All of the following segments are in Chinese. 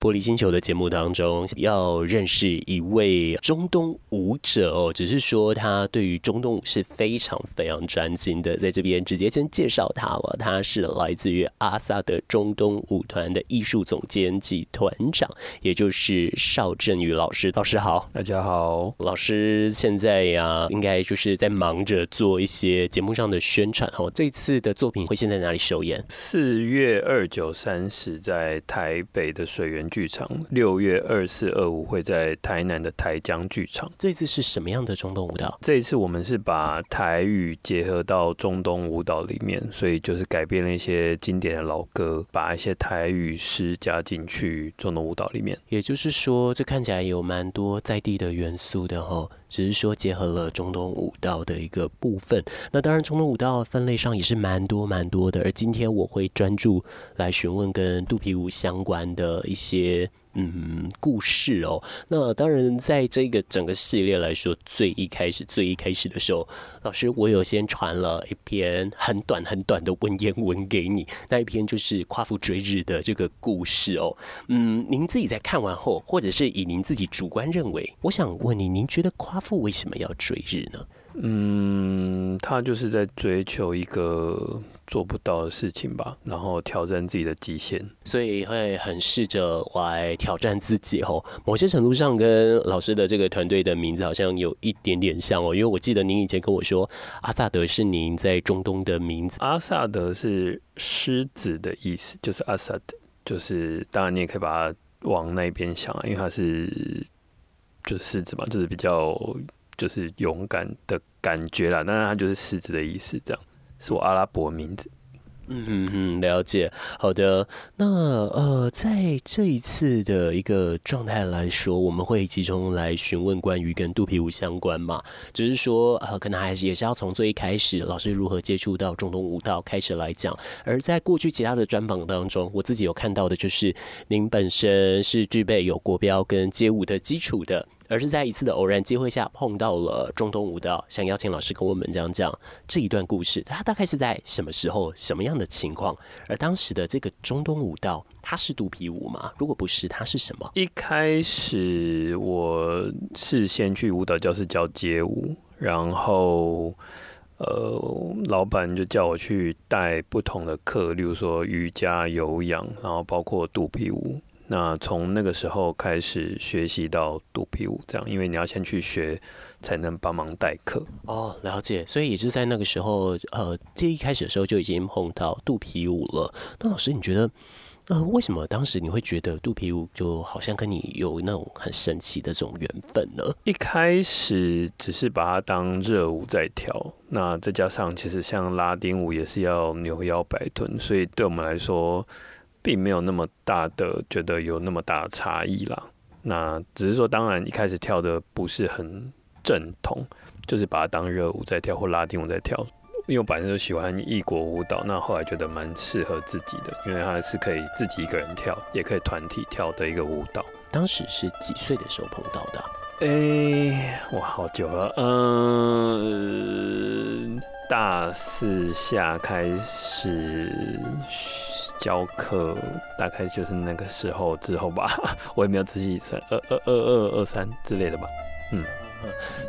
玻璃星球的节目当中，要认识一位中东舞者哦，只是说他对于中东舞是非常非常专精的，在这边直接先介绍他了。他是来自于阿萨德中东舞团的艺术总监及团长，也就是邵振宇老师。老师好，大家好。老师现在呀，应该就是在忙着做一些节目上的宣传哦。这次的作品会先在哪里首演？四月二九三十在台北的水源剧场，六月二四二五会在台南的台江剧场。这次是什么样的中东舞蹈？这一次我们是把台语结合到中东舞蹈里面，所以就是改编了一些经典的老歌，把一些台语诗加进去中东舞蹈里面。也就是说，这看起来有蛮多在地的元素的哈，只是说结合了中东舞蹈的一个部分。那当然，中东舞蹈分类上也是蛮多蛮多的。而今天我会专注来询问跟肚皮舞相关的一些。嗯，故事哦。那当然，在这个整个系列来说，最一开始、最一开始的时候，老师我有先传了一篇很短很短的文言文给你。那一篇就是夸父追日的这个故事哦。嗯，您自己在看完后，或者是以您自己主观认为，我想问你，您觉得夸父为什么要追日呢？嗯，他就是在追求一个做不到的事情吧，然后挑战自己的极限，所以会很试着来挑战自己哦。某些程度上，跟老师的这个团队的名字好像有一点点像哦，因为我记得您以前跟我说，阿萨德是您在中东的名字。阿萨德是狮子的意思，就是阿萨德，就是当然你也可以把它往那边想啊，因为它是就是狮子嘛，就是比较。就是勇敢的感觉啦，那它就是狮子的意思，这样是我阿拉伯名字。嗯嗯嗯，了解。好的，那呃，在这一次的一个状态来说，我们会集中来询问关于跟肚皮舞相关嘛，只是说呃，可能还是也是要从最一开始老师如何接触到中东舞蹈开始来讲。而在过去其他的专访当中，我自己有看到的就是您本身是具备有国标跟街舞的基础的。而是在一次的偶然机会下碰到了中东舞蹈，想邀请老师跟我们讲讲这一段故事。它大概是在什么时候、什么样的情况？而当时的这个中东舞蹈，它是肚皮舞吗？如果不是，它是什么？一开始我是先去舞蹈教室教街舞，然后呃，老板就叫我去带不同的课，例如说瑜伽、有氧，然后包括肚皮舞。那从那个时候开始学习到肚皮舞，这样，因为你要先去学，才能帮忙代课。哦，了解。所以也是在那个时候，呃，这一开始的时候就已经碰到肚皮舞了。那老师，你觉得，呃，为什么当时你会觉得肚皮舞就好像跟你有那种很神奇的这种缘分呢？一开始只是把它当热舞在跳，那再加上其实像拉丁舞也是要扭腰摆臀，所以对我们来说。并没有那么大的觉得有那么大的差异啦，那只是说，当然一开始跳的不是很正统，就是把它当热舞在跳或拉丁舞在跳。因为我本身就喜欢异国舞蹈，那后来觉得蛮适合自己的，因为它是可以自己一个人跳，也可以团体跳的一个舞蹈。当时是几岁的时候碰到的？诶、欸，哇，好久了，嗯，大四下开始。教课大概就是那个时候之后吧，我也没有仔细算，二二二二二三之类的吧，嗯。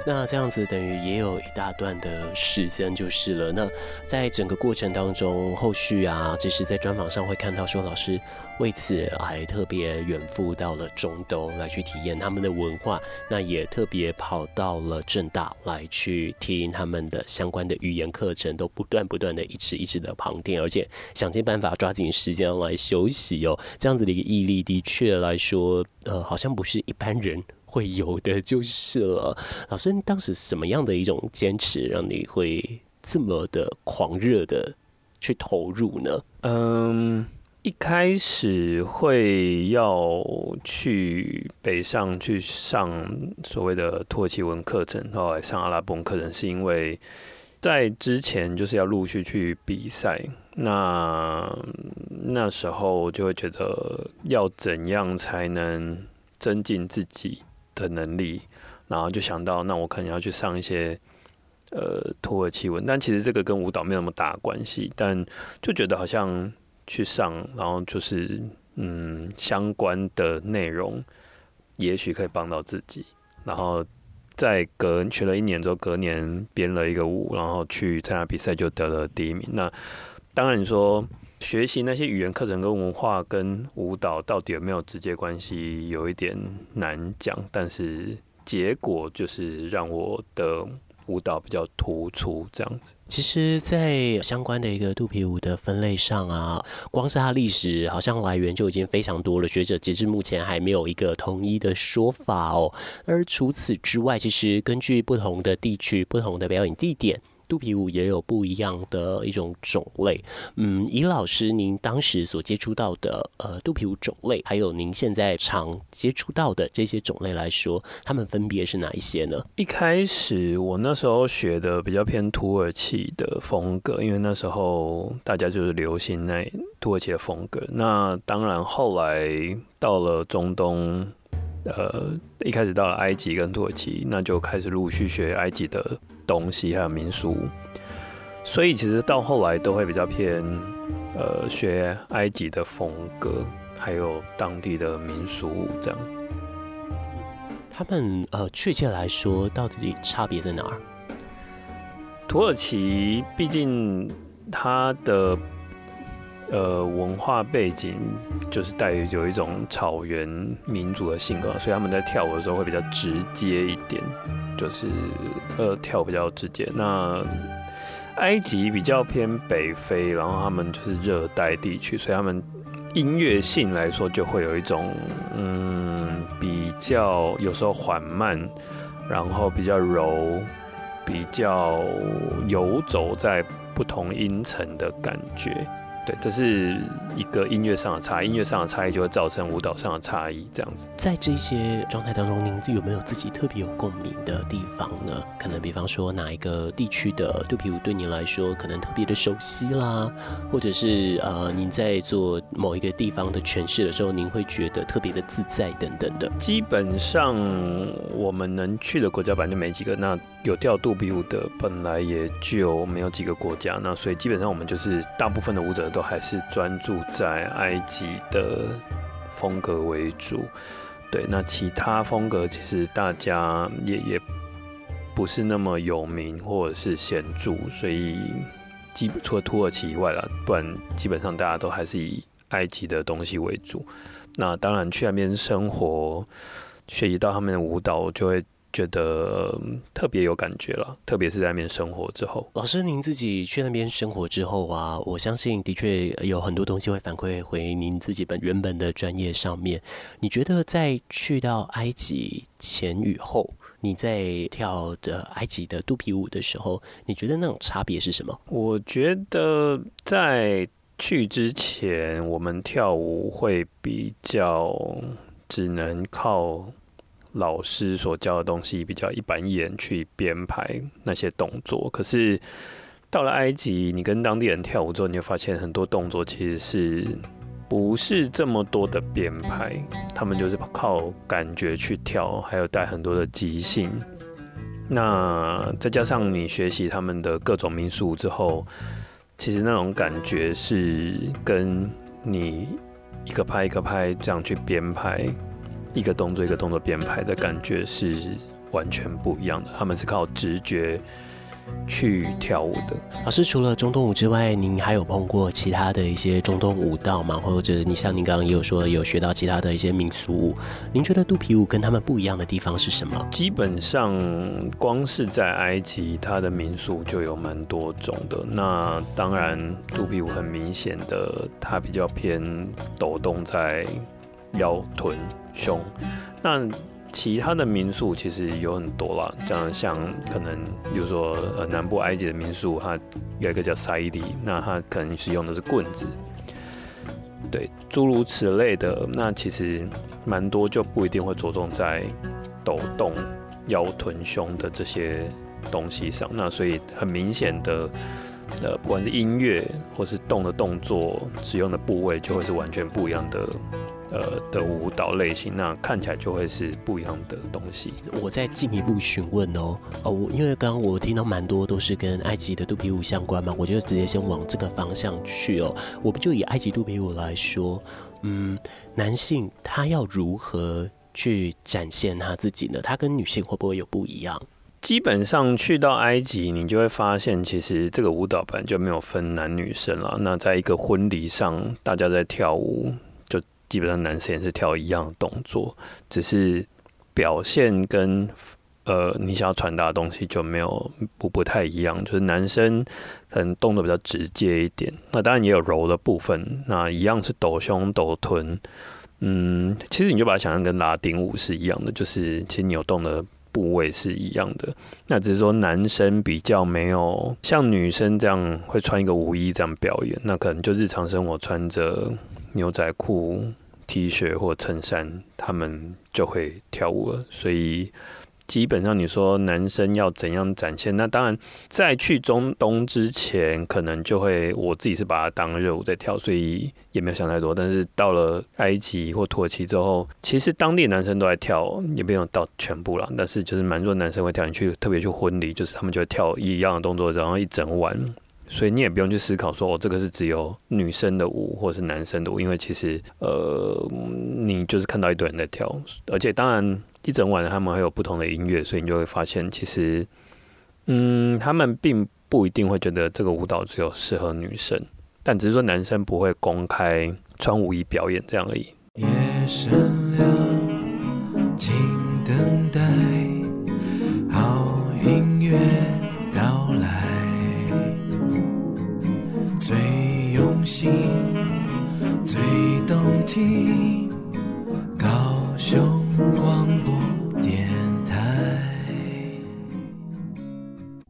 那这样子等于也有一大段的时间就是了。那在整个过程当中，后续啊，就是在专访上会看到说，老师为此还特别远赴到了中东来去体验他们的文化，那也特别跑到了正大来去听他们的相关的语言课程，都不断不断的一直一直的旁听，而且想尽办法抓紧时间来休息哦。这样子的一个毅力，的确来说，呃，好像不是一般人。会有的就是了。老师，当时什么样的一种坚持，让你会这么的狂热的去投入呢？嗯，一开始会要去北上去上所谓的土耳其文课程，后来上阿拉伯文课程，是因为在之前就是要陆续去比赛。那那时候就会觉得要怎样才能增进自己的能力，然后就想到，那我可能要去上一些呃土耳其文，但其实这个跟舞蹈没有那么大关系，但就觉得好像去上，然后就是嗯相关的内容，也许可以帮到自己。然后在隔学了一年之后，隔年编了一个舞，然后去参加比赛就得了第一名。那当然你说学习那些语言课程跟文化跟舞蹈到底有没有直接关系，有一点难讲，但是结果就是让我的。舞蹈比较突出，这样子。其实，在相关的一个肚皮舞的分类上啊，光是它历史好像来源就已经非常多了。学者截至目前还没有一个统一的说法哦。而除此之外，其实根据不同的地区、不同的表演地点。肚皮舞也有不一样的一种种类，嗯，以老师您当时所接触到的呃肚皮舞种类，还有您现在常接触到的这些种类来说，他们分别是哪一些呢？一开始我那时候学的比较偏土耳其的风格，因为那时候大家就是流行那土耳其的风格。那当然后来到了中东。呃，一开始到了埃及跟土耳其，那就开始陆续学埃及的东西，还有民俗。所以其实到后来都会比较偏，呃，学埃及的风格，还有当地的民俗这样。他们呃，确切来说，到底差别在哪儿？土耳其毕竟它的。呃，文化背景就是带有一种草原民族的性格，所以他们在跳舞的时候会比较直接一点，就是呃跳比较直接。那埃及比较偏北非，然后他们就是热带地区，所以他们音乐性来说就会有一种嗯比较有时候缓慢，然后比较柔，比较游走在不同音层的感觉。对，这是一个音乐上的差异，音乐上的差异就会造成舞蹈上的差异，这样子。在这些状态当中，您有没有自己特别有共鸣的地方呢？可能比方说哪一个地区的肚皮舞对您来说可能特别的熟悉啦，或者是呃，您在做某一个地方的诠释的时候，您会觉得特别的自在等等的。基本上我们能去的国家本来就没几个，那有跳肚皮舞的本来也就没有几个国家，那所以基本上我们就是大部分的舞者。都还是专注在埃及的风格为主，对，那其他风格其实大家也也不是那么有名或者是显著，所以基除了土耳其以外啦，不然基本上大家都还是以埃及的东西为主。那当然去那边生活，学习到他们的舞蹈，就会。觉得特别有感觉了，特别是在那边生活之后。老师，您自己去那边生活之后啊，我相信的确有很多东西会反馈回您自己本原本的专业上面。你觉得在去到埃及前与后，你在跳的埃及的肚皮舞的时候，你觉得那种差别是什么？我觉得在去之前，我们跳舞会比较只能靠。老师所教的东西比较一板一眼去编排那些动作，可是到了埃及，你跟当地人跳舞之后，你就发现很多动作其实是不是这么多的编排，他们就是靠感觉去跳，还有带很多的即兴。那再加上你学习他们的各种民俗之后，其实那种感觉是跟你一个拍一个拍这样去编排。一个动作一个动作编排的感觉是完全不一样的，他们是靠直觉去跳舞的。老师，除了中东舞之外，您还有碰过其他的一些中东舞蹈吗？或者你像您刚刚也有说有学到其他的一些民俗舞？您觉得肚皮舞跟他们不一样的地方是什么？基本上，光是在埃及，它的民俗就有蛮多种的。那当然，肚皮舞很明显的，它比较偏抖动在。腰臀胸，那其他的民俗其实有很多啦，这样像可能比如说呃南部埃及的民俗，它有一个叫赛迪，那它可能是用的是棍子，对，诸如此类的，那其实蛮多就不一定会着重在抖动腰臀胸的这些东西上，那所以很明显的，呃，不管是音乐或是动的动作，使用的部位就会是完全不一样的。呃的舞蹈类型，那看起来就会是不一样的东西。我再进一步询问哦，哦，因为刚刚我听到蛮多都是跟埃及的肚皮舞相关嘛，我就直接先往这个方向去哦。我们就以埃及肚皮舞来说，嗯，男性他要如何去展现他自己呢？他跟女性会不会有不一样？基本上去到埃及，你就会发现，其实这个舞蹈本来就没有分男女生了。那在一个婚礼上，大家在跳舞，就基本上男生也是跳一样的动作，只是表现跟呃你想要传达的东西就没有不不太一样。就是男生可能动作比较直接一点，那当然也有柔的部分。那一样是抖胸抖臀，嗯，其实你就把它想象跟拉丁舞是一样的，就是其实扭动的。部位是一样的，那只是说男生比较没有像女生这样会穿一个舞衣这样表演，那可能就日常生活穿着牛仔裤、T 恤或衬衫，他们就会跳舞了，所以。基本上，你说男生要怎样展现？那当然，在去中东之前，可能就会我自己是把它当热舞在跳，所以也没有想太多。但是到了埃及或土耳其之后，其实当地男生都在跳，也没有到全部了。但是就是蛮多男生会跳你去，特别去婚礼，就是他们就会跳一样的动作，然后一整晚。所以你也不用去思考说，哦，这个是只有女生的舞，或者是男生的舞，因为其实呃，你就是看到一堆人在跳，而且当然。一整晚他们还有不同的音乐，所以你就会发现，其实，嗯，他们并不一定会觉得这个舞蹈只有适合女生，但只是说男生不会公开穿舞衣表演这样而已。夜深了，请等待好音乐听，高雄。广播电台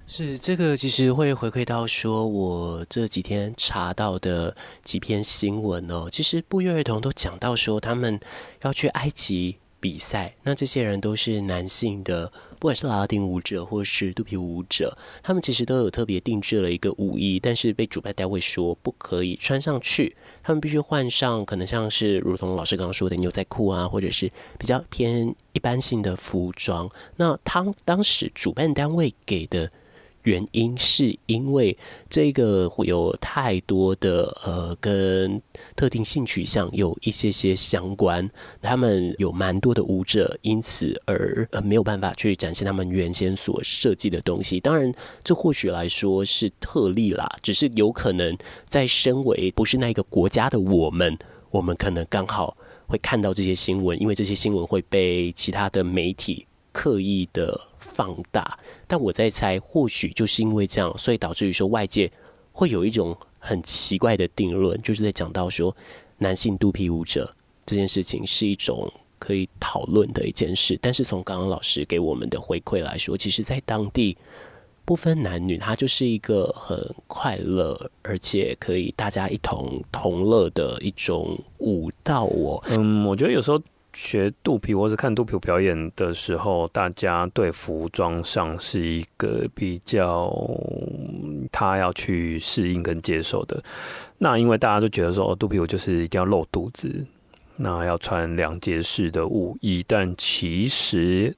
是这个，其实会回馈到说，我这几天查到的几篇新闻哦，其实不约而同都讲到说，他们要去埃及比赛，那这些人都是男性的。不管是拉丁舞者或是肚皮舞者，他们其实都有特别定制了一个舞衣，但是被主办单位说不可以穿上去，他们必须换上可能像是如同老师刚刚说的牛仔裤啊，或者是比较偏一般性的服装。那他当时主办单位给的。原因是因为这个会有太多的呃跟特定性取向有一些些相关，他们有蛮多的舞者因此而呃没有办法去展现他们原先所设计的东西。当然，这或许来说是特例啦，只是有可能在身为不是那个国家的我们，我们可能刚好会看到这些新闻，因为这些新闻会被其他的媒体。刻意的放大，但我在猜，或许就是因为这样，所以导致于说外界会有一种很奇怪的定论，就是在讲到说男性肚皮舞者这件事情是一种可以讨论的一件事。但是从刚刚老师给我们的回馈来说，其实在当地不分男女，它就是一个很快乐，而且可以大家一同同乐的一种舞蹈哦。嗯，我觉得有时候。学肚皮或是看肚皮舞表演的时候，大家对服装上是一个比较他要去适应跟接受的。那因为大家都觉得说，哦，肚皮舞就是一定要露肚子，那要穿两节式的舞衣。但其实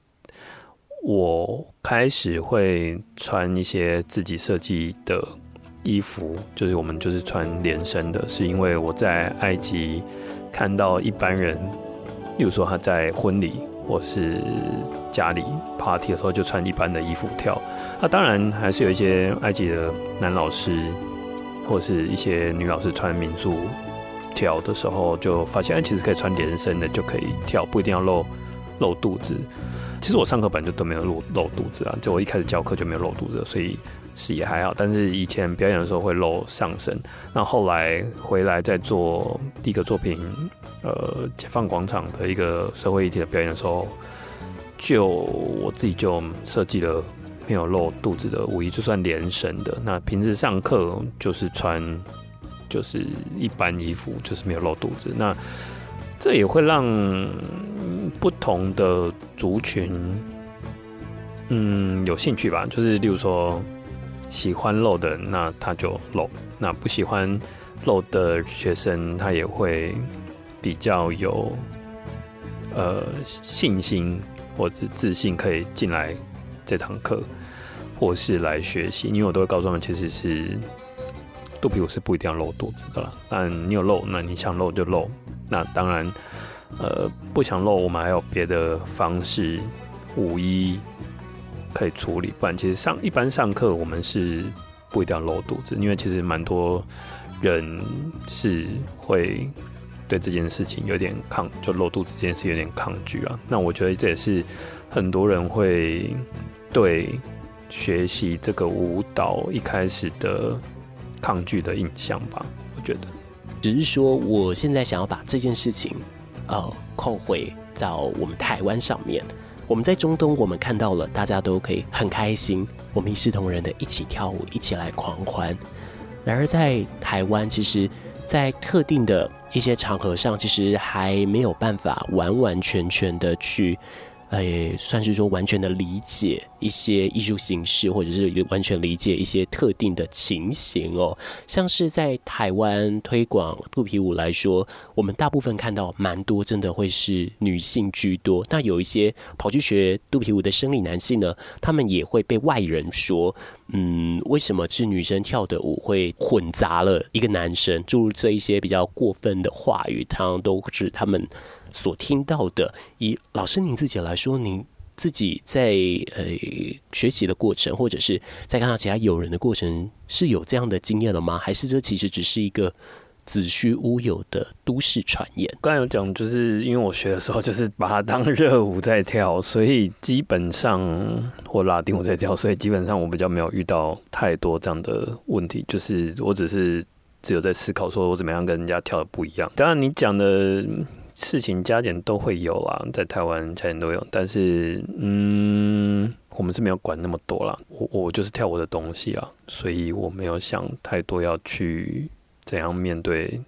我开始会穿一些自己设计的衣服，就是我们就是穿连身的，是因为我在埃及看到一般人。例如说他在婚礼或是家里 party 的时候就穿一般的衣服跳，那当然还是有一些埃及的男老师或是一些女老师穿民族跳的时候，就发现哎，其实可以穿连身的就可以跳，不一定要露露肚子。其实我上课本就都没有露露肚子啊，就我一开始教课就没有露肚子，所以是也还好。但是以前表演的时候会露上身，那后来回来再做第一个作品。呃，解放广场的一个社会议题的表演的时候，就我自己就设计了没有露肚子的舞衣，就算连身的。那平时上课就是穿就是一般衣服，就是没有露肚子。那这也会让不同的族群，嗯，有兴趣吧。就是例如说喜欢露的，那他就露；那不喜欢露的学生，他也会。比较有呃信心或者自信，可以进来这堂课，或是来学习。因为我都会告诉他们，其实是肚皮舞是不一定要露肚子的啦。但你有露，那你想露就露，那当然，呃，不想露，我们还有别的方式，五一可以处理。不然，其实上一般上课，我们是不一定要露肚子，因为其实蛮多人是会对这件事情有点抗，就露肚子这件事有点抗拒啊。那我觉得这也是很多人会对学习这个舞蹈一开始的抗拒的印象吧，我觉得。只是说，我现在想要把这件事情，呃，扣回到我们台湾上面。我们在中东，我们看到了大家都可以很开心，我们一视同仁的一起跳舞，一起来狂欢。然而在台湾，其实，在特定的一些场合上，其实还没有办法完完全全的去。诶，算是说完全的理解一些艺术形式，或者是完全理解一些特定的情形哦。像是在台湾推广肚皮舞来说，我们大部分看到蛮多，真的会是女性居多。那有一些跑去学肚皮舞的生理男性呢，他们也会被外人说，嗯，为什么是女生跳的舞会混杂了一个男生？诸如这一些比较过分的话语，常常都是他们。所听到的，以老师您自己来说，您自己在呃学习的过程，或者是在看到其他友人的过程，是有这样的经验了吗？还是这其实只是一个子虚乌有的都市传言？刚才有讲，就是因为我学的时候就是把它当热舞在跳，所以基本上或拉丁舞在跳，所以基本上我比较没有遇到太多这样的问题。就是我只是只有在思考，说我怎么样跟人家跳的不一样。当然，你讲的。事情加减都会有啊，在台湾加减都有，但是嗯，我们是没有管那么多啦。我我就是跳我的东西啊，所以我没有想太多要去怎样面对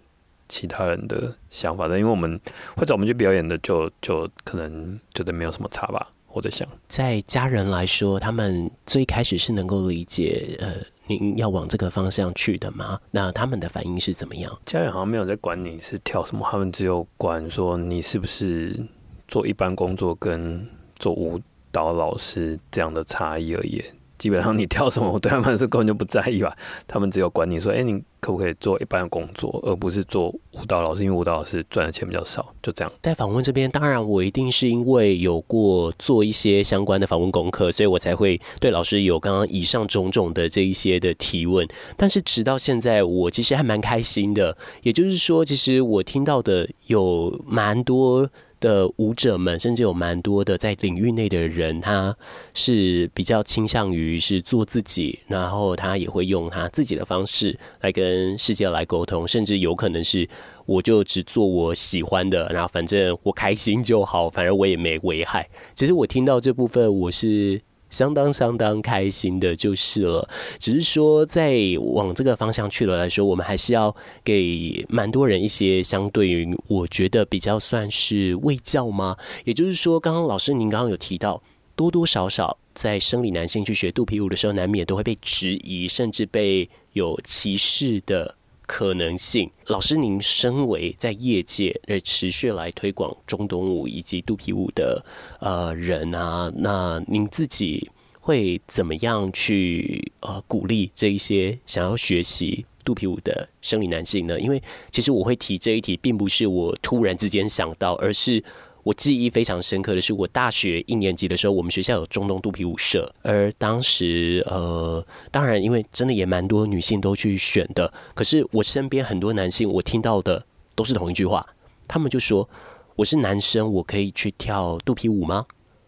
其他人的想法的，因为我们或者我们去表演的就，就就可能觉得没有什么差吧。我在想，在家人来说，他们最开始是能够理解呃。您要往这个方向去的吗？那他们的反应是怎么样？家人好像没有在管你是跳什么，他们只有管说你是不是做一般工作跟做舞蹈老师这样的差异而已。基本上你跳什么，我对他们来说根本就不在意吧。他们只有管你说，哎、你可不可以做一般的工作，而不是做舞蹈老师，因为舞蹈老师赚的钱比较少，就这样。在访问这边，当然我一定是因为有过做一些相关的访问功课，所以我才会对老师有刚刚以上种种的这一些的提问。但是直到现在，我其实还蛮开心的。也就是说，其实我听到的有蛮多。的舞者们，甚至有蛮多的在领域内的人，他是比较倾向于是做自己，然后他也会用他自己的方式来跟世界来沟通，甚至有可能是我就只做我喜欢的，然后反正我开心就好，反正我也没危害。其实我听到这部分，我是。相当相当开心的就是了，只是说在往这个方向去了来说，我们还是要给蛮多人一些相对于我觉得比较算是卫教吗？也就是说，刚刚老师您刚刚有提到，多多少少在生理男性去学肚皮舞的时候，难免都会被质疑，甚至被有歧视的。可能性，老师，您身为在业界而持续来推广中东舞以及肚皮舞的呃人啊，那您自己会怎么样去呃鼓励这一些想要学习肚皮舞的生理男性呢？因为其实我会提这一题，并不是我突然之间想到，而是。我记忆非常深刻的是，我大学一年级的时候，我们学校有中东肚皮舞社，而当时，呃，当然，因为真的也蛮多女性都去选的，可是我身边很多男性，我听到的都是同一句话，他们就说：“我是男生，我可以去跳肚皮舞吗？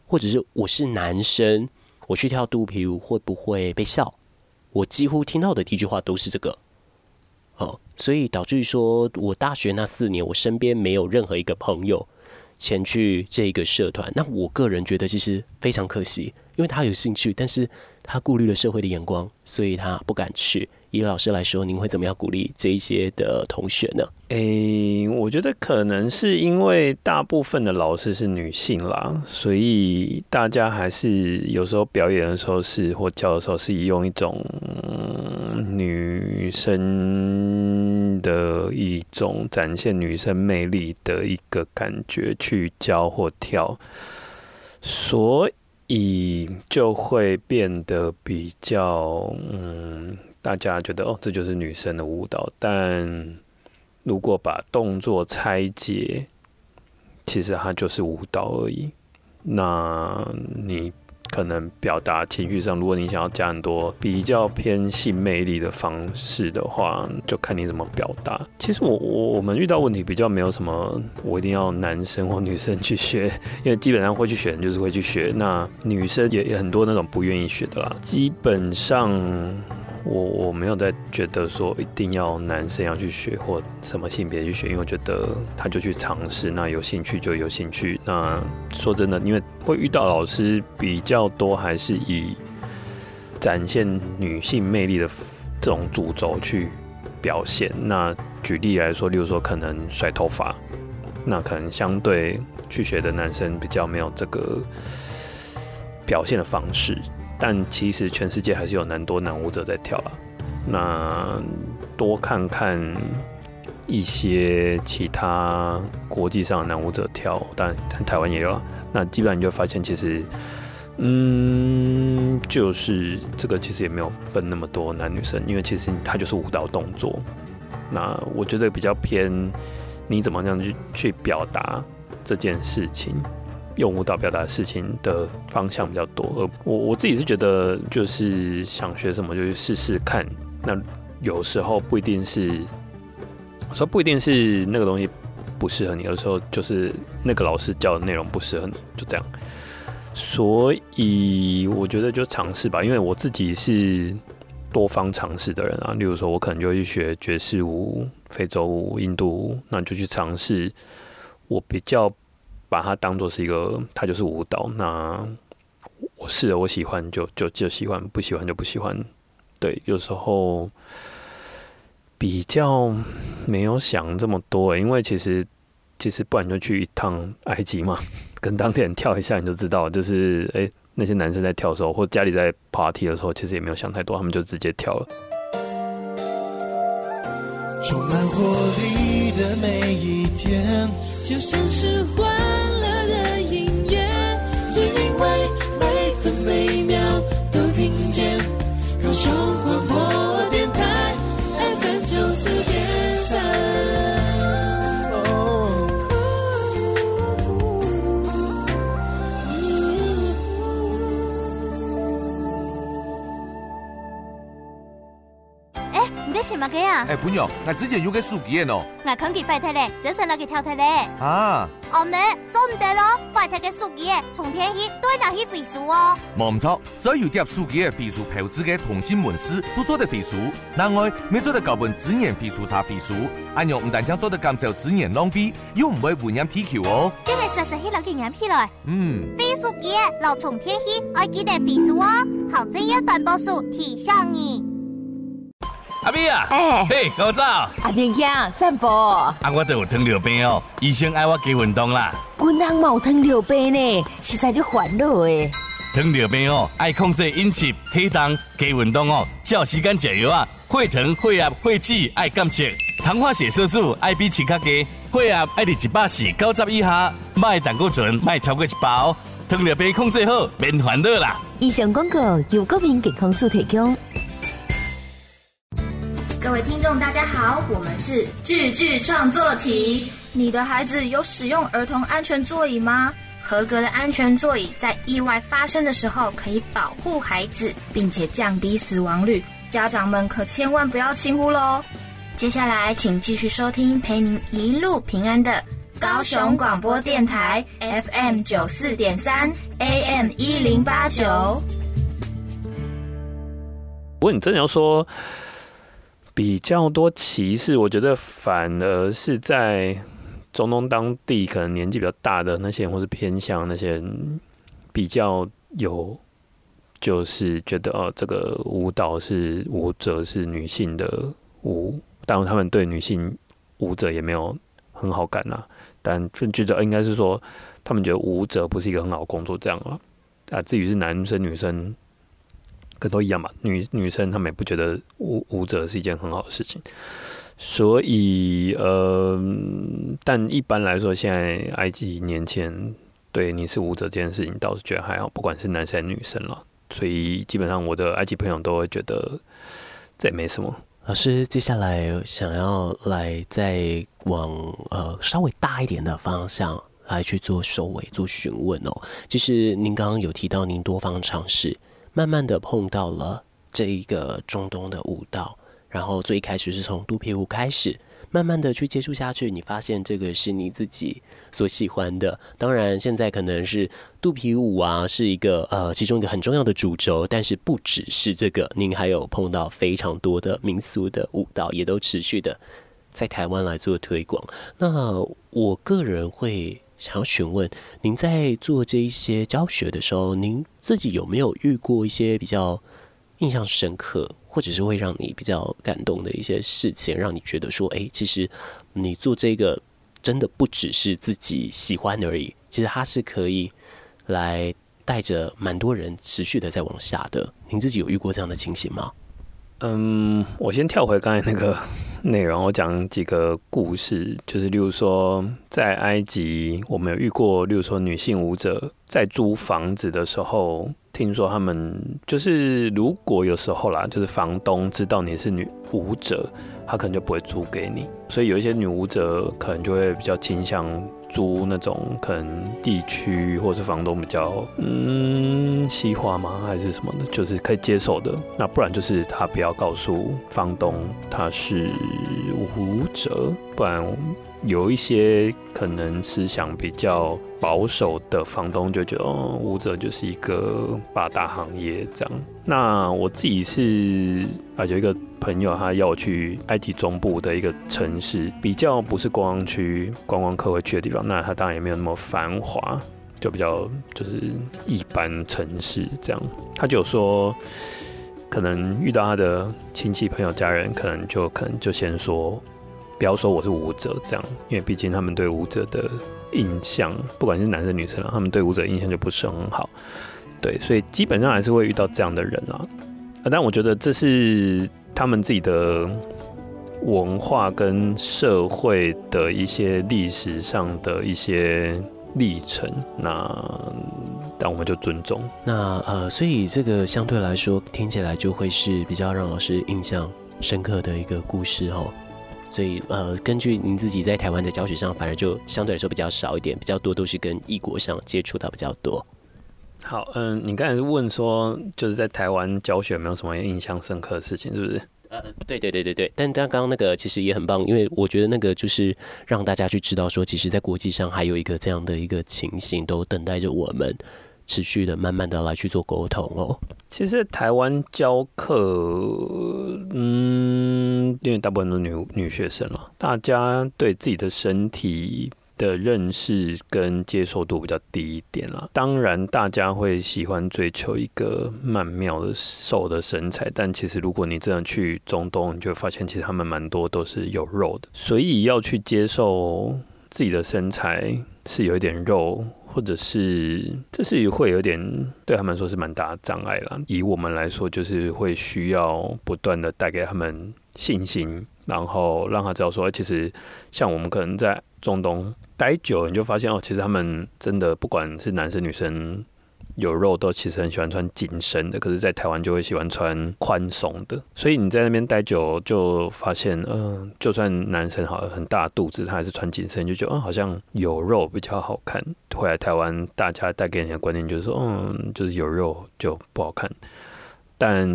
或者是我是男生，我去跳肚皮舞会不会被笑？”我几乎听到的第一句话都是这个。哦，所以导致于说我大学那四年，我身边没有任何一个朋友。前去这一个社团，那我个人觉得其实非常可惜，因为他有兴趣，但是他顾虑了社会的眼光，所以他不敢去。以老师来说，您会怎么样鼓励这一些的同学呢？诶、我觉得可能是因为大部分的老师是女性啦，所以大家还是有时候表演的时候是或教的时候是用一种女生的一种展现女生魅力的一个感觉去教或跳，所以就会变得比较嗯。大家觉得哦，这就是女生的舞蹈，但如果把动作拆解，其实它就是舞蹈而已。那你。可能表达情绪上，如果你想要加很多比较偏性魅力的方式的话，就看你怎么表达。其实我我我们遇到问题比较没有什么，我一定要男生或女生去学，因为基本上会去学就是会去学。那女生也也很多那种不愿意学的啦，基本上。我我没有在觉得说一定要男生要去学或什么性别去学，因为我觉得他就去尝试，那有兴趣就有兴趣。那说真的，因为会遇到老师比较多，还是以展现女性魅力的这种主轴去表现。那举例来说，例如说可能甩头发，那可能相对去学的男生比较没有这个表现的方式。但其实全世界还是有蛮多男舞者在跳啊。那多看看一些其他国际上的男舞者跳，但台湾也有。那基本上你就发现，其实，嗯，就是这个其实也没有分那么多男女生，因为其实它就是舞蹈动作。那我觉得比较偏你怎么样去去表达这件事情。用舞蹈表达事情的方向比较多，而我我自己是觉得，就是想学什么就去试试看。那有时候不一定是，说不一定是那个东西不适合你，有时候就是那个老师教的内容不适合你，就这样。所以我觉得就尝试吧，因为我自己是多方尝试的人啊。例如说，我可能就会去学爵士舞、非洲舞、印度舞，那就去尝试。我比较。把它当做是一个，它就是舞蹈。那我试了，我喜欢就就就喜欢，不喜欢就不喜欢。对，有时候比较没有想这么多，因为其实其实不然就去一趟埃及嘛，跟当地人跳一下你就知道，就是诶、欸，那些男生在跳的时候，或家里在 party 的时候，其实也没有想太多，他们就直接跳了。充满活力的每一天，就像是欢乐的音乐只因为每分每秒都听见高手什么个呀？哎，朋友，我之前有个书记的喏。我肯给拜托嘞，这是那个跳脱嘞。啊。阿妹，做唔得咯，拜托个书记，从天去对哪去飞书哦。冇错，只要有啲书记嘅飞书投资嘅同心门市，都做得飞书。另外，没做得搞本资源飞书查飞书，阿娘唔但将做得减少资源浪费，又唔会污染地球哦。今日实实去攞经验起来。嗯。飞书记，老从天去爱记得飞书哦，行政一环保署提醒你。阿咪啊，哎，嘿，我走。阿明兄散步。啊，我都有糖尿病哦，医生爱我加运动啦。我哪冇糖尿病呢？实在就烦恼诶。糖尿病哦，爱控制饮食、体重、加运动哦，照时间食药啊。血糖、血压、血脂爱监测，糖化血色素爱比其他低，血压爱伫一百四九十以下，卖胆固醇卖超过一百哦。糖尿病控制好，免烦恼啦。以上广告由国民健康署提供。各位听众，大家好，我们是句句创作题。你的孩子有使用儿童安全座椅吗？合格的安全座椅在意外发生的时候可以保护孩子，并且降低死亡率。家长们可千万不要轻忽喽。接下来，请继续收听陪您一路平安的高雄广播电台 FM 九四点三 AM 一零八九。不过，你真的要说。比较多歧视，我觉得反而是在中东当地，可能年纪比较大的那些人，或是偏向那些人，比较有，就是觉得哦，这个舞蹈是舞者是女性的舞，当然他们对女性舞者也没有很好感呐，但就觉得应该是说，他们觉得舞者不是一个很好工作这样啊，啊，至于是男生女生。可都一样嘛，女女生她们也不觉得舞舞者是一件很好的事情，所以呃，但一般来说，现在埃及年轻人对你是舞者这件事情倒是觉得还好，不管是男生女生了，所以基本上我的埃及朋友都会觉得这也没什么。老师，接下来想要来再往呃稍微大一点的方向来去做收尾、做询问哦。其实您刚刚有提到，您多方尝试，慢慢的碰到了这一个中东的舞蹈，然后最开始是从肚皮舞开始。慢慢的去接触下去，你发现这个是你自己所喜欢的。当然，现在可能是肚皮舞啊，是一个呃其中一个很重要的主轴。但是不只是这个，您还有碰到非常多的民俗的舞蹈，也都持续的在台湾来做推广。那我个人会想要询问，您在做这一些教学的时候，您自己有没有遇过一些比较印象深刻？或者是会让你比较感动的一些事情，让你觉得说，哎，其实你做这个真的不只是自己喜欢而已，其实它是可以来带着蛮多人持续的在往下的。您自己有遇过这样的情形吗？嗯，我先跳回刚才那个内容，我讲几个故事，就是例如说在埃及，我们有遇过，例如说女性舞者在租房子的时候。听说他们就是，如果有时候啦，就是房东知道你是女舞者，他可能就不会租给你。所以有一些女舞者可能就会比较倾向租那种可能地区或者是房东比较嗯西化吗，还是什么的，就是可以接受的。那不然就是他不要告诉房东他是舞者，不然。有一些可能思想比较保守的房东就觉得，哦，舞者就是一个八大行业这样。那我自己是啊，有一个朋友，他要去埃及中部的一个城市，比较不是观光区、观光客会去的地方。那他当然也没有那么繁华，就比较就是一般城市这样。他就说，可能遇到他的亲戚、朋友、家人，可能就可能就先说。不要说我是舞者这样，因为毕竟他们对舞者的印象，不管是男生女生，他们对舞者印象就不是很好。对，所以基本上还是会遇到这样的人啊。但我觉得这是他们自己的文化跟社会的一些历史上的一些历程。那但我们就尊重。那呃，所以这个相对来说听起来就会是比较让老师印象深刻的一个故事哦。所以，呃，根据您自己在台湾的教学上，反而就相对来说比较少一点，比较多都是跟异国上接触到比较多。好，嗯，你刚才是问说，就是在台湾教学有没有什么印象深刻的事情，是不是？呃，对对对对对。但刚刚那个其实也很棒，因为我觉得那个就是让大家去知道说，其实，在国际上还有一个这样的一个情形，都等待着我们。持续的、慢慢的来去做沟通哦。其实台湾教课，嗯，因为大部分都女女学生了，大家对自己的身体的认识跟接受度比较低一点啦。当然，大家会喜欢追求一个曼妙的瘦的身材，但其实如果你真的去中东，你就会发现其实他们蛮多都是有肉的，所以要去接受自己的身材是有一点肉。或者是这是会有点对他们说是蛮大的障碍了。以我们来说，就是会需要不断的带给他们信心，然后让他知道说，其实像我们可能在中东待久，你就发现哦，其实他们真的不管是男生女生。有肉都其实很喜欢穿紧身的，可是，在台湾就会喜欢穿宽松的。所以你在那边待久，就发现，嗯、就算男生好像很大肚子，他还是穿紧身，就觉得，嗯、好像有肉比较好看。回来台湾，大家带给你的观念就是说，嗯，就是有肉就不好看。但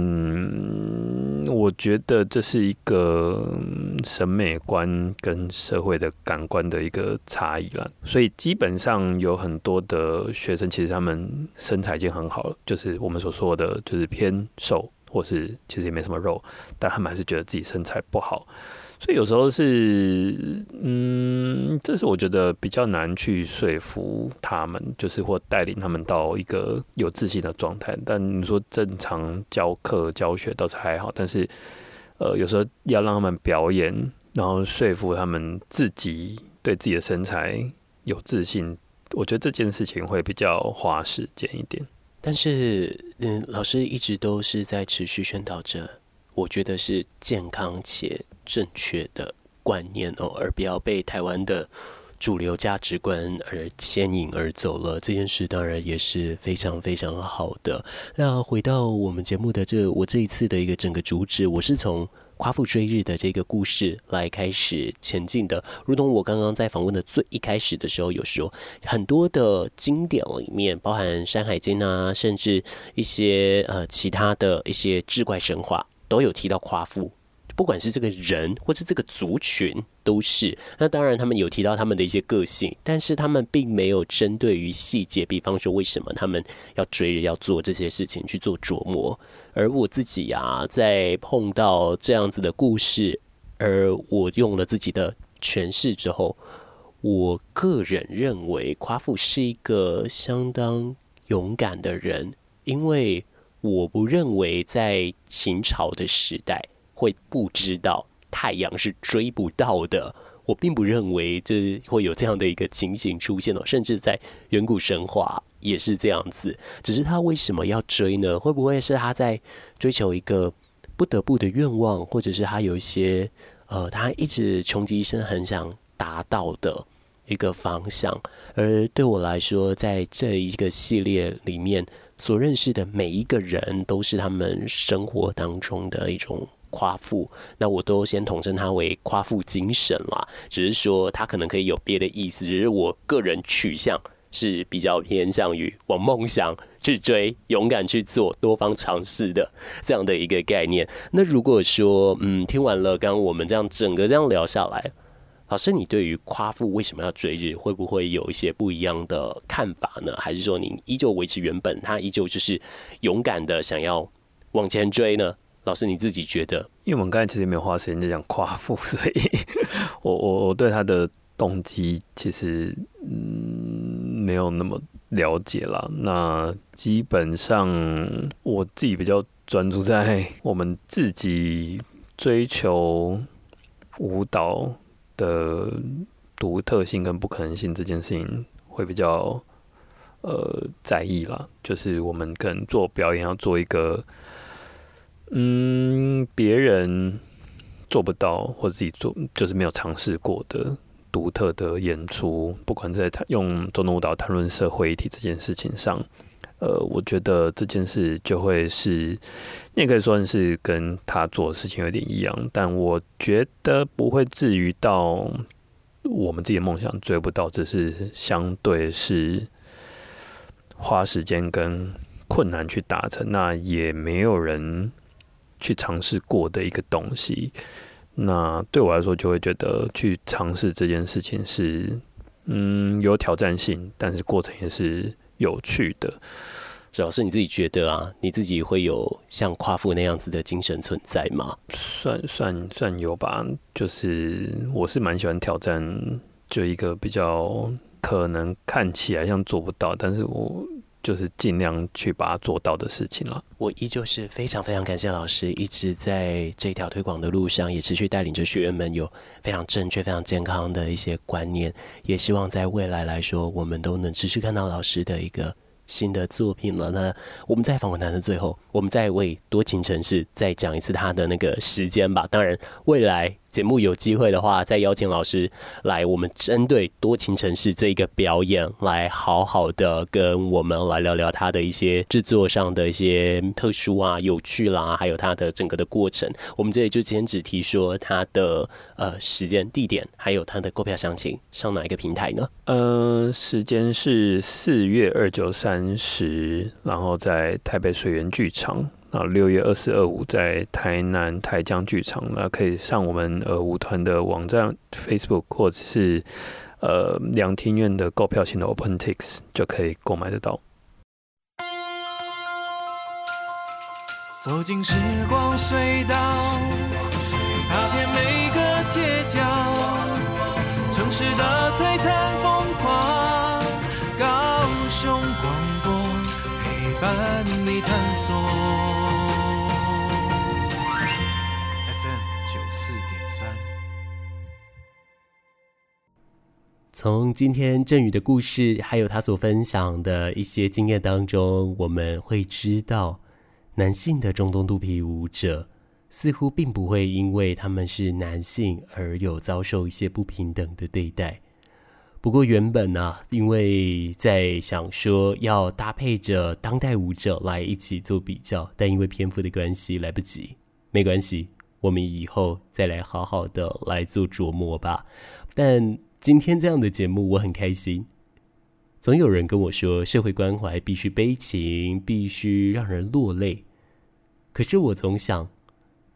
我觉得这是一个审美观跟社会的感官的一个差异了，所以基本上有很多的学生其实他们身材已经很好了，就是我们所说的就是偏瘦，或是其实也没什么肉，但他们还是觉得自己身材不好。所以有时候是，嗯，这是我觉得比较难去说服他们，就是或带领他们到一个有自信的状态。但你说正常教课教学倒是还好，但是，呃，有时候要让他们表演，然后说服他们自己对自己的身材有自信，我觉得这件事情会比较花时间一点。但是，嗯，老师一直都是在持续宣导着，我觉得是健康且。正确的观念哦，而不要被台湾的主流价值观而牵引而走了。这件事当然也是非常非常好的。那回到我们节目的这，我这一次的一个整个主旨，我是从夸父追日的这个故事来开始前进的。如同我刚刚在访问的最一开始的时候有说，很多的经典里面，包含《山海经》啊，甚至一些呃其他的一些志怪神话，都有提到夸父。不管是这个人或是这个族群，都是。那当然，他们有提到他们的一些个性，但是他们并没有针对于细节，比方说为什么他们要追着要做这些事情去做琢磨。而我自己啊，在碰到这样子的故事，而我用了自己的诠释之后，我个人认为夸父是一个相当勇敢的人，因为我不认为在秦朝的时代。会不知道太阳是追不到的，我并不认为这会有这样的一个情形出现哦，甚至在远古神话也是这样子。只是他为什么要追呢？会不会是他在追求一个不得不的愿望，或者是他有一些呃，他一直穷极一生很想达到的一个方向？而对我来说，在这一个系列里面所认识的每一个人，都是他们生活当中的一种。夸父，那我都先统称他为夸父精神啦。只是说他可能可以有别的意思，只是我个人取向是比较偏向于往梦想去追、勇敢去做、多方尝试的这样的一个概念。那如果说，嗯，听完了刚刚我们这样整个这样聊下来，老师，你对于夸父为什么要追日，会不会有一些不一样的看法呢？还是说您依旧维持原本，他依旧就是勇敢的想要往前追呢？老师，你自己觉得？因为我们刚才其实没有花时间在讲夸父，所以我我我对他的动机其实嗯没有那么了解了。那基本上我自己比较专注在我们自己追求舞蹈的独特性跟不可能性这件事情，会比较呃在意啦。就是我们可能做表演要做一个。嗯，别人做不到或自己做，就是没有尝试过的独特的演出，不管在谈用中东舞蹈谈论社会议题这件事情上，呃，我觉得这件事就会是，你也可以说是跟他做的事情有点一样，但我觉得不会至于到我们自己的梦想追不到，只是相对是花时间跟困难去达成，那也没有人。去尝试过的一个东西，那对我来说就会觉得去尝试这件事情是嗯有挑战性，但是过程也是有趣的。主要是你自己觉得啊，你自己会有像夸父那样子的精神存在吗？算算算有吧，就是我是蛮喜欢挑战，就一个比较可能看起来像做不到，但是我。就是尽量去把它做到的事情了。我依旧是非常非常感谢老师，一直在这条推广的路上，也持续带领着学员们有非常正确、非常健康的一些观念。也希望在未来来说，我们都能持续看到老师的一个新的作品了。那我们在访谈的最后，我们再为多情城市再讲一次他的那个时间吧。当然，未来。节目有机会的话，再邀请老师来，我们针对多情城市这一个表演，来好好的跟我们来聊聊他的一些制作上的一些特殊啊、有趣啦，还有他的整个的过程。我们这里就今天只提说他的呃时间、地点，还有他的购票详情，上哪一个平台呢？呃，时间是四月二九三十，然后在台北水源剧场。啊，六月二四二五在台南台江剧场，那可以上我们呃舞团的网站 Facebook 或者是呃两厅院的购票型的 OpenTix 就可以购买得到。走进时光隧道，踏遍每个街角，城市的璀璨从今天振宇的故事，还有他所分享的一些经验当中，我们会知道，男性的中东肚皮舞者似乎并不会因为他们是男性而有遭受一些不平等的对待。不过原本呢、因为在想说要搭配着当代舞者来一起做比较，但因为篇幅的关系来不及。没关系，我们以后再来好好的来做琢磨吧。但今天这样的节目，我很开心。总有人跟我说，社会关怀必须悲情，必须让人落泪。可是我总想，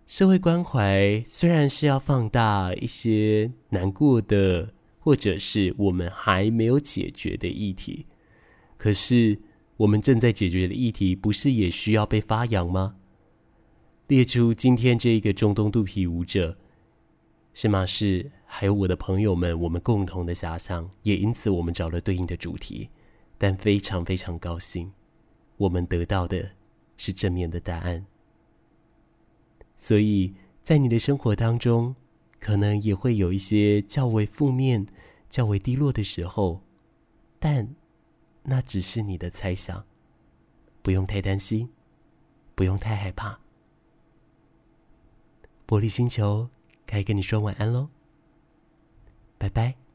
社会关怀虽然是要放大一些难过的，或者是我们还没有解决的议题，可是我们正在解决的议题，不是也需要被发扬吗？列出今天这一个中东肚皮舞者，是吗？是。还有我的朋友们，我们共同的遐想，也因此我们找了对应的主题，但非常非常高兴，我们得到的是正面的答案。所以在你的生活当中，可能也会有一些较为负面、较为低落的时候，但那只是你的猜想，不用太担心，不用太害怕。玻璃星球该跟你说晚安喽。拜拜。